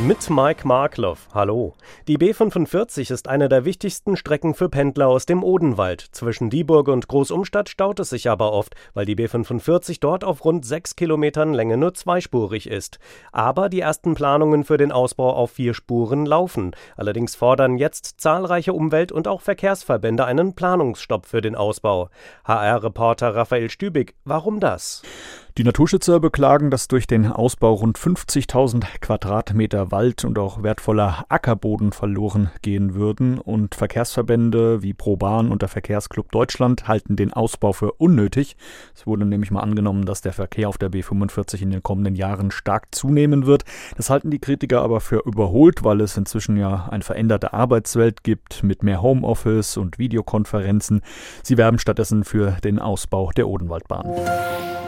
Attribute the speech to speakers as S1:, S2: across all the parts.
S1: Mit Mike Markloff. Hallo. Die B45 ist eine der wichtigsten Strecken für Pendler aus dem Odenwald. Zwischen Dieburg und Großumstadt staut es sich aber oft, weil die B45 dort auf rund sechs Kilometern Länge nur zweispurig ist. Aber die ersten Planungen für den Ausbau auf vier Spuren laufen. Allerdings fordern jetzt zahlreiche Umwelt- und auch Verkehrsverbände einen Planungsstopp für den Ausbau. HR-Reporter Raphael Stübig, warum das?
S2: Die Naturschützer beklagen, dass durch den Ausbau rund 50.000 Quadratmeter Wald und auch wertvoller Ackerboden verloren gehen würden und Verkehrsverbände wie ProBahn und der Verkehrsclub Deutschland halten den Ausbau für unnötig. Es wurde nämlich mal angenommen, dass der Verkehr auf der B45 in den kommenden Jahren stark zunehmen wird. Das halten die Kritiker aber für überholt, weil es inzwischen ja eine veränderte Arbeitswelt gibt mit mehr Homeoffice und Videokonferenzen. Sie werben stattdessen für den Ausbau der Odenwaldbahn.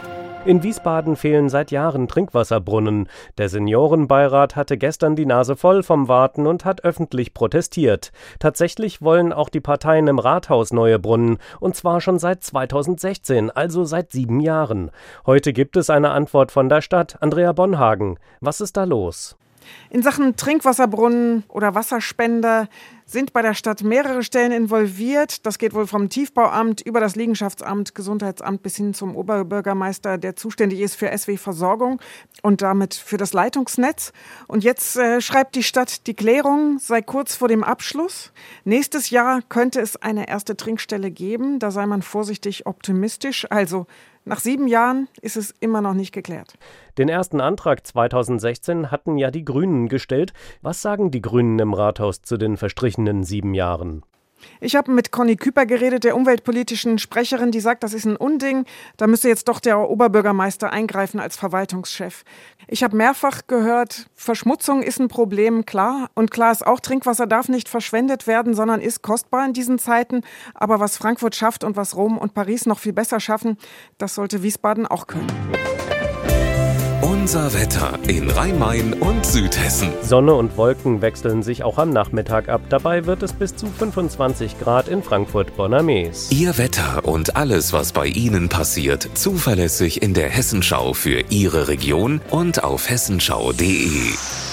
S1: In Wiesbaden fehlen seit Jahren Trinkwasserbrunnen. Der Seniorenbeirat hatte gestern die Nase voll vom Warten und hat öffentlich protestiert. Tatsächlich wollen auch die Parteien im Rathaus neue Brunnen, und zwar schon seit 2016, also seit sieben Jahren. Heute gibt es eine Antwort von der Stadt. Andrea Bonhagen, was ist da los?
S3: In Sachen Trinkwasserbrunnen oder Wasserspender sind bei der Stadt mehrere Stellen involviert. Das geht wohl vom Tiefbauamt über das Liegenschaftsamt, Gesundheitsamt bis hin zum Oberbürgermeister, der zuständig ist für SW-Versorgung und damit für das Leitungsnetz. Und jetzt äh, schreibt die Stadt, die Klärung sei kurz vor dem Abschluss. Nächstes Jahr könnte es eine erste Trinkstelle geben. Da sei man vorsichtig optimistisch. Also nach sieben Jahren ist es immer noch nicht geklärt.
S1: Den ersten Antrag 2016 hatten ja die Grünen gestellt. Was sagen die Grünen im Rathaus zu den verstrichenen sieben Jahren?
S3: Ich habe mit Conny Küper geredet, der umweltpolitischen Sprecherin, die sagt, das ist ein Unding. Da müsste jetzt doch der Oberbürgermeister eingreifen als Verwaltungschef. Ich habe mehrfach gehört, Verschmutzung ist ein Problem, klar. Und klar ist auch, Trinkwasser darf nicht verschwendet werden, sondern ist kostbar in diesen Zeiten. Aber was Frankfurt schafft und was Rom und Paris noch viel besser schaffen, das sollte Wiesbaden auch können.
S4: Unser Wetter in Rhein-Main und Südhessen.
S1: Sonne und Wolken wechseln sich auch am Nachmittag ab. Dabei wird es bis zu 25 Grad in Frankfurt-Bonnermees.
S4: Ihr Wetter und alles, was bei Ihnen passiert, zuverlässig in der Hessenschau für Ihre Region und auf hessenschau.de.